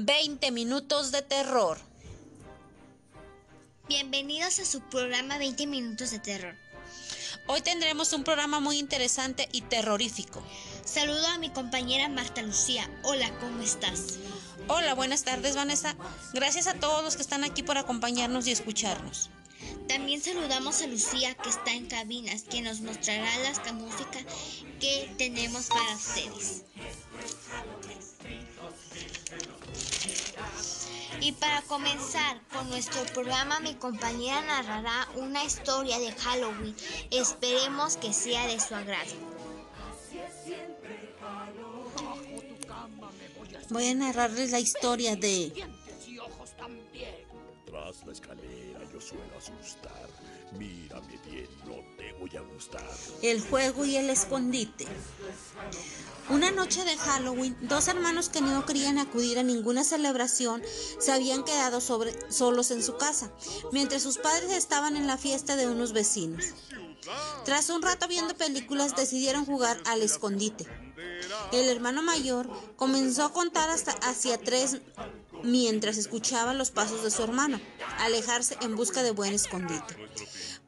20 minutos de terror. Bienvenidos a su programa 20 minutos de terror. Hoy tendremos un programa muy interesante y terrorífico. Saludo a mi compañera Marta Lucía. Hola, ¿cómo estás? Hola, buenas tardes Vanessa. Gracias a todos los que están aquí por acompañarnos y escucharnos. También saludamos a Lucía que está en cabinas, que nos mostrará la música que tenemos para ustedes. Y para comenzar con nuestro programa, mi compañera narrará una historia de Halloween. Esperemos que sea de su agrado. Voy a narrarles la historia de... La escalera yo suelo asustar. Mírame bien, no te voy a gustar. El juego y el escondite. Una noche de Halloween, dos hermanos que no querían acudir a ninguna celebración se habían quedado solos en su casa, mientras sus padres estaban en la fiesta de unos vecinos. Tras un rato viendo películas, decidieron jugar al escondite. El hermano mayor comenzó a contar hasta hacia tres mientras escuchaba los pasos de su hermano, alejarse en busca de buen escondite.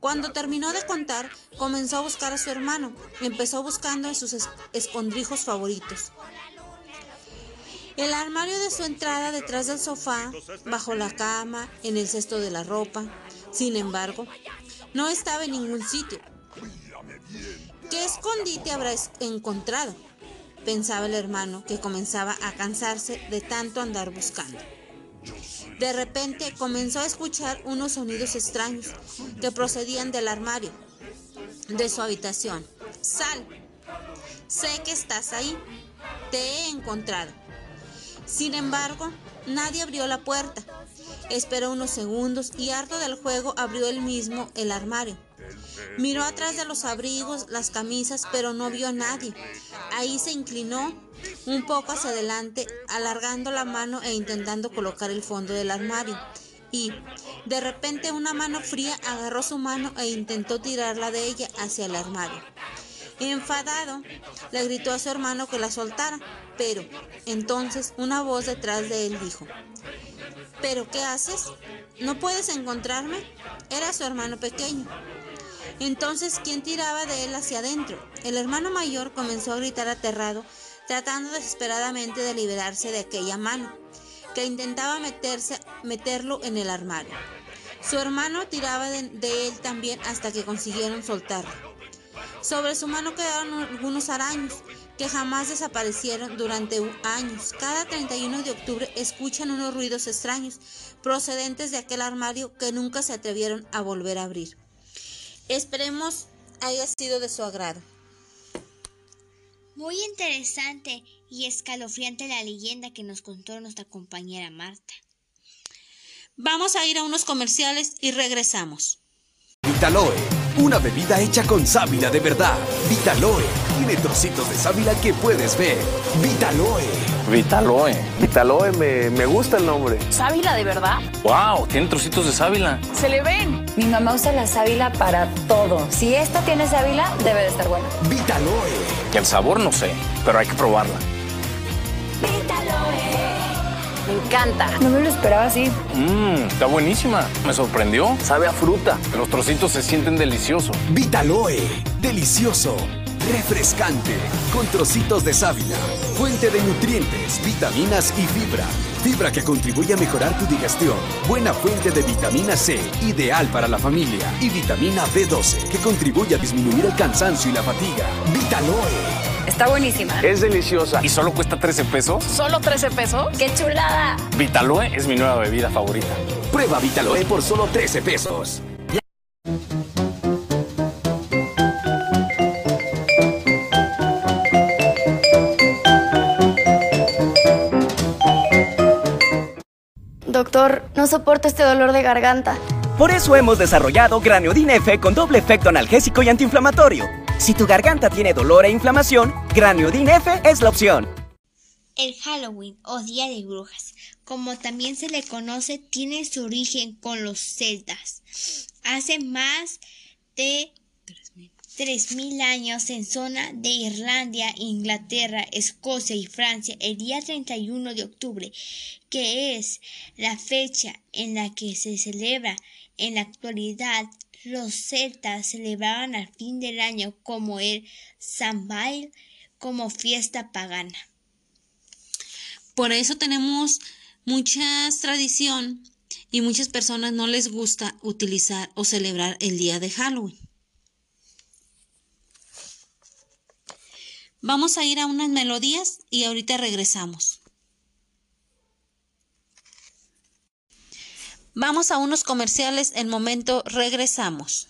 Cuando terminó de contar, comenzó a buscar a su hermano. Empezó buscando en sus escondrijos favoritos. El armario de su entrada detrás del sofá, bajo la cama, en el cesto de la ropa. Sin embargo, no estaba en ningún sitio. ¿Qué escondite habrá encontrado? Pensaba el hermano, que comenzaba a cansarse de tanto andar buscando. De repente comenzó a escuchar unos sonidos extraños que procedían del armario, de su habitación. Sal, sé que estás ahí, te he encontrado. Sin embargo, nadie abrió la puerta. Esperó unos segundos y harto del juego abrió él mismo el armario. Miró atrás de los abrigos, las camisas, pero no vio a nadie. Ahí se inclinó un poco hacia adelante, alargando la mano e intentando colocar el fondo del armario. Y, de repente, una mano fría agarró su mano e intentó tirarla de ella hacia el armario. Enfadado, le gritó a su hermano que la soltara, pero entonces una voz detrás de él dijo, ¿Pero qué haces? ¿No puedes encontrarme? Era su hermano pequeño. Entonces, ¿quién tiraba de él hacia adentro? El hermano mayor comenzó a gritar aterrado, tratando desesperadamente de liberarse de aquella mano, que intentaba meterlo en el armario. Su hermano tiraba de, de él también hasta que consiguieron soltarlo. Sobre su mano quedaron algunos araños que jamás desaparecieron durante años. Cada 31 de octubre escuchan unos ruidos extraños procedentes de aquel armario que nunca se atrevieron a volver a abrir. Esperemos haya sido de su agrado. Muy interesante y escalofriante la leyenda que nos contó nuestra compañera Marta. Vamos a ir a unos comerciales y regresamos. Vitaloe, una bebida hecha con sábila de verdad. Vitaloe tiene trocitos de sábila que puedes ver. Vitaloe. Vitaloe. Vitaloe, me, me gusta el nombre. ¿Sábila de verdad? ¡Wow! Tiene trocitos de sábila. ¡Se le ven! Mi mamá usa la sábila para todo. Si esta tiene sábila, debe de estar buena. Vitaloe. El sabor no sé, pero hay que probarla. Vitaloe. Me encanta. No me lo esperaba así. Mmm, está buenísima. Me sorprendió. Sabe a fruta. Los trocitos se sienten deliciosos. Vitaloe. Delicioso refrescante, con trocitos de sábila, fuente de nutrientes, vitaminas y fibra. Fibra que contribuye a mejorar tu digestión. Buena fuente de vitamina C, ideal para la familia. Y vitamina B12, que contribuye a disminuir el cansancio y la fatiga. Vitaloe. Está buenísima. Es deliciosa. ¿Y solo cuesta 13 pesos? ¿Solo 13 pesos? ¡Qué chulada! Vitaloe es mi nueva bebida favorita. Prueba Vitaloe por solo 13 pesos. Doctor, no soporto este dolor de garganta. Por eso hemos desarrollado Graniodin F con doble efecto analgésico y antiinflamatorio. Si tu garganta tiene dolor e inflamación, Graniodin F es la opción. El Halloween o Día de Brujas, como también se le conoce, tiene su origen con los celtas. Hace más de 3.000 años en zona de Irlanda, Inglaterra, Escocia y Francia el día 31 de octubre, que es la fecha en la que se celebra en la actualidad los celtas celebraban al fin del año como el Samhain como fiesta pagana. Por eso tenemos mucha tradición y muchas personas no les gusta utilizar o celebrar el día de Halloween. Vamos a ir a unas melodías y ahorita regresamos. Vamos a unos comerciales, en momento regresamos.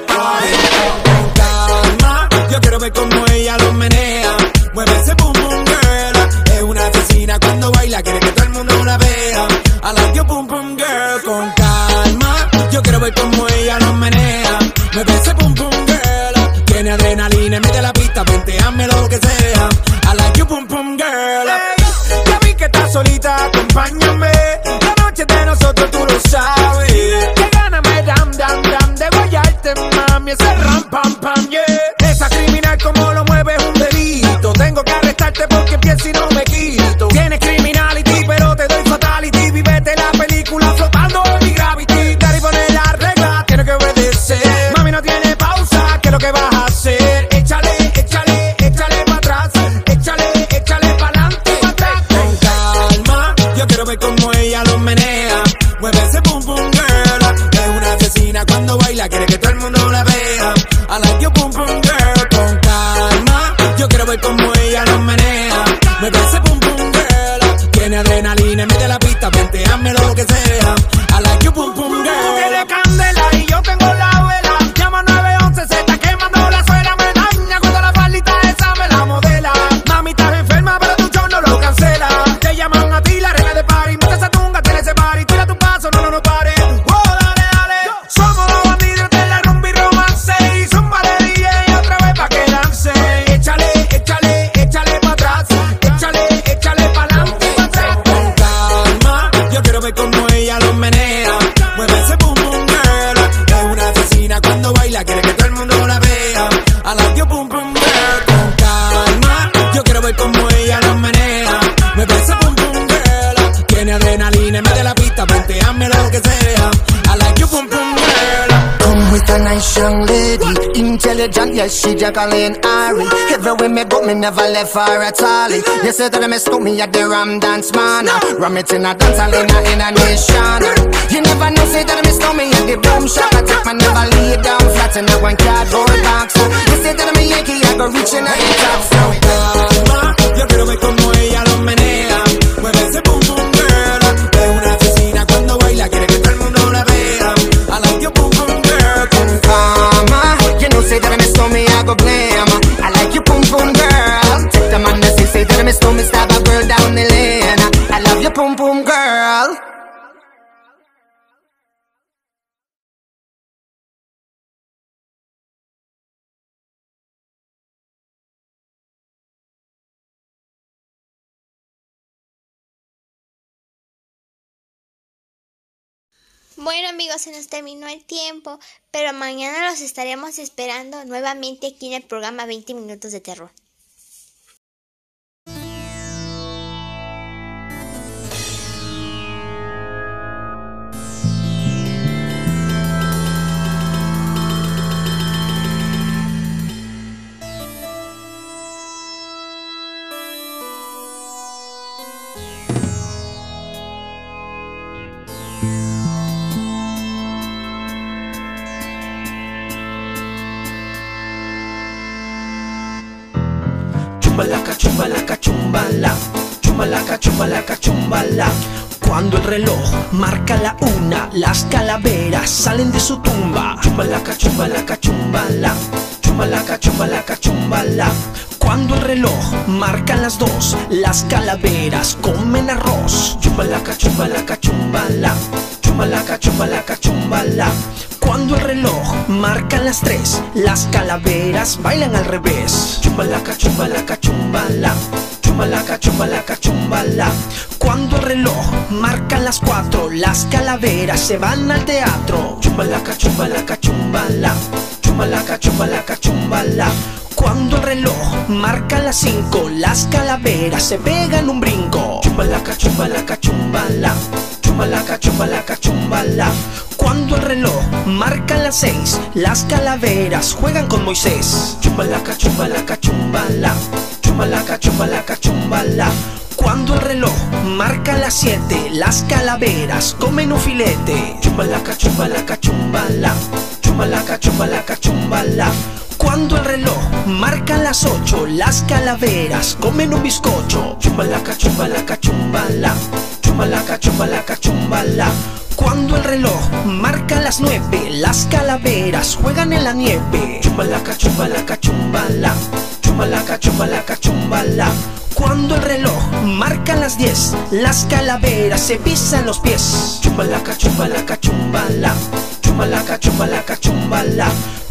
Tiene adrenalina de la pista, venteame lo que sea. I like your boom boom girl. Ya vi que estás solita, acompáñame. Mueve ese boom boom girl. Tiene adrenalina de la pista, venteame lo que sea. I like your boom boom girl. Tiene candela adrenalina de la pista, venteame lo que sea. I like your boom boom girl. Come with a nice young lady, intelligent, yes, she Jacqueline Ari. Everywhere me go, me never left her at all. You say that I miss me at the Ram Dance Man. Ram it in a dance hall in a, nation. You never know, say that I miss me at the boom shop. I take my never lay down flat in a one cardboard box. You say that I'm a Yankee, I go reaching out the top. Bueno amigos, se nos terminó el tiempo, pero mañana los estaremos esperando nuevamente aquí en el programa 20 Minutos de Terror. Chumbalaca, chumbalaca, chumbala. Chumbalaca, chumbalaca, chumbala. Cuando el reloj marca la una, las calaveras salen de su tumba. Chumbalaca, chumbalaca, chumbala. Chumbalaca, chumbalaca, chumbala. Cuando el reloj marca las dos, las calaveras comen arroz. Chumbalaca, chumbalaca, chumbala. Chumbalaca, chumbalaca, chumbala. Cuando el reloj marca las tres, las calaveras bailan al revés. Chumbalaca, chumbalaca, chumbala. Chumbalaca, chumbalaca, chumbala. Cuando el reloj marca las cuatro, las calaveras se van al teatro. Chumbalaca, chumbalaca, chumbala. Chumbalaca, chumbalaca, chumbala. Cuando el reloj marca las cinco, las calaveras se pegan un brinco. Chumbalaca, chumbalaca, chumbala. Chumbalaca, chumbalaca, chumbala. Cuando el reloj marca las seis, las calaveras juegan con Moisés. Chumbalaca, chumbalaca, chumbala. Chumbalaca, chumbalaca, chumbala. Cuando el reloj marca las siete, las calaveras comen un filete. Chumbalaca, chumbalaca, chumbala. Chumbalaca, chumbalaca, chumbala. Cuando el reloj marca las ocho, las calaveras comen un bizcocho. Chumbalaca, chumbalaca, chumbala. Chumbalaca, chumbalaca, chumbala. Cuando el reloj marca las nueve, las calaveras juegan en la nieve. Chumbalaca, chumbalaca, chumbala. Chumbalaca, chumbalaca, chumbala. Cuando el reloj marca las 10, las calaveras se pisan los pies. Chumbalaca, chumbalaca, chumbala. Chumbalaca, chumbalaca, chumbala.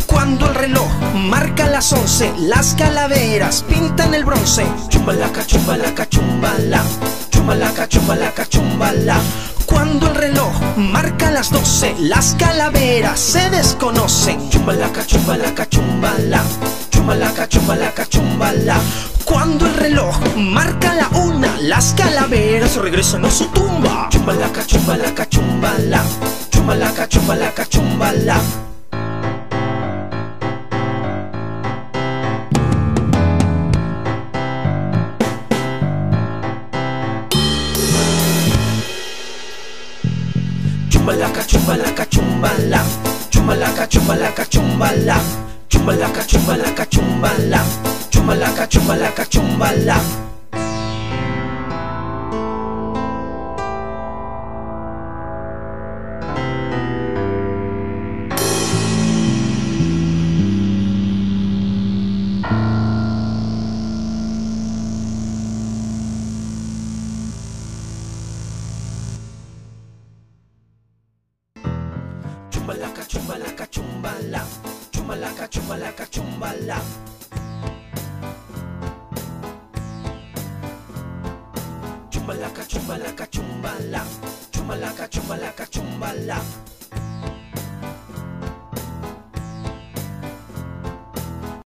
Cuando el reloj marca las 11, las calaveras pintan el bronce. Chumbalaca, chumbalaca, chumbala. Chumbalaca, chumbalaca, chumbala. Cuando el reloj marca las 12, las calaveras se desconocen. Chumbalaca, chumbalaca, chumbala. Chumbalaca, chumbalaca, chumbala. Cuando el reloj marca la una, las calaveras regresan a su tumba. Chumbalaca, chumbalaca, chumbala. Chumbalaca, chumbalaca, chumbala. Chumbalaca, chumbalaca, chumbala. Chumbalaca, chumbalaca, chumbala. Chumbalaka, chumbalaka, chumbala Chumbalaka, chumbalaka, chumbala Chumbalaka, chumbalaka, chumbalam chumalaka, chumalaka, chumbala. Chumalaka, chumalaka, chumbala. Chumalaka, chumbala.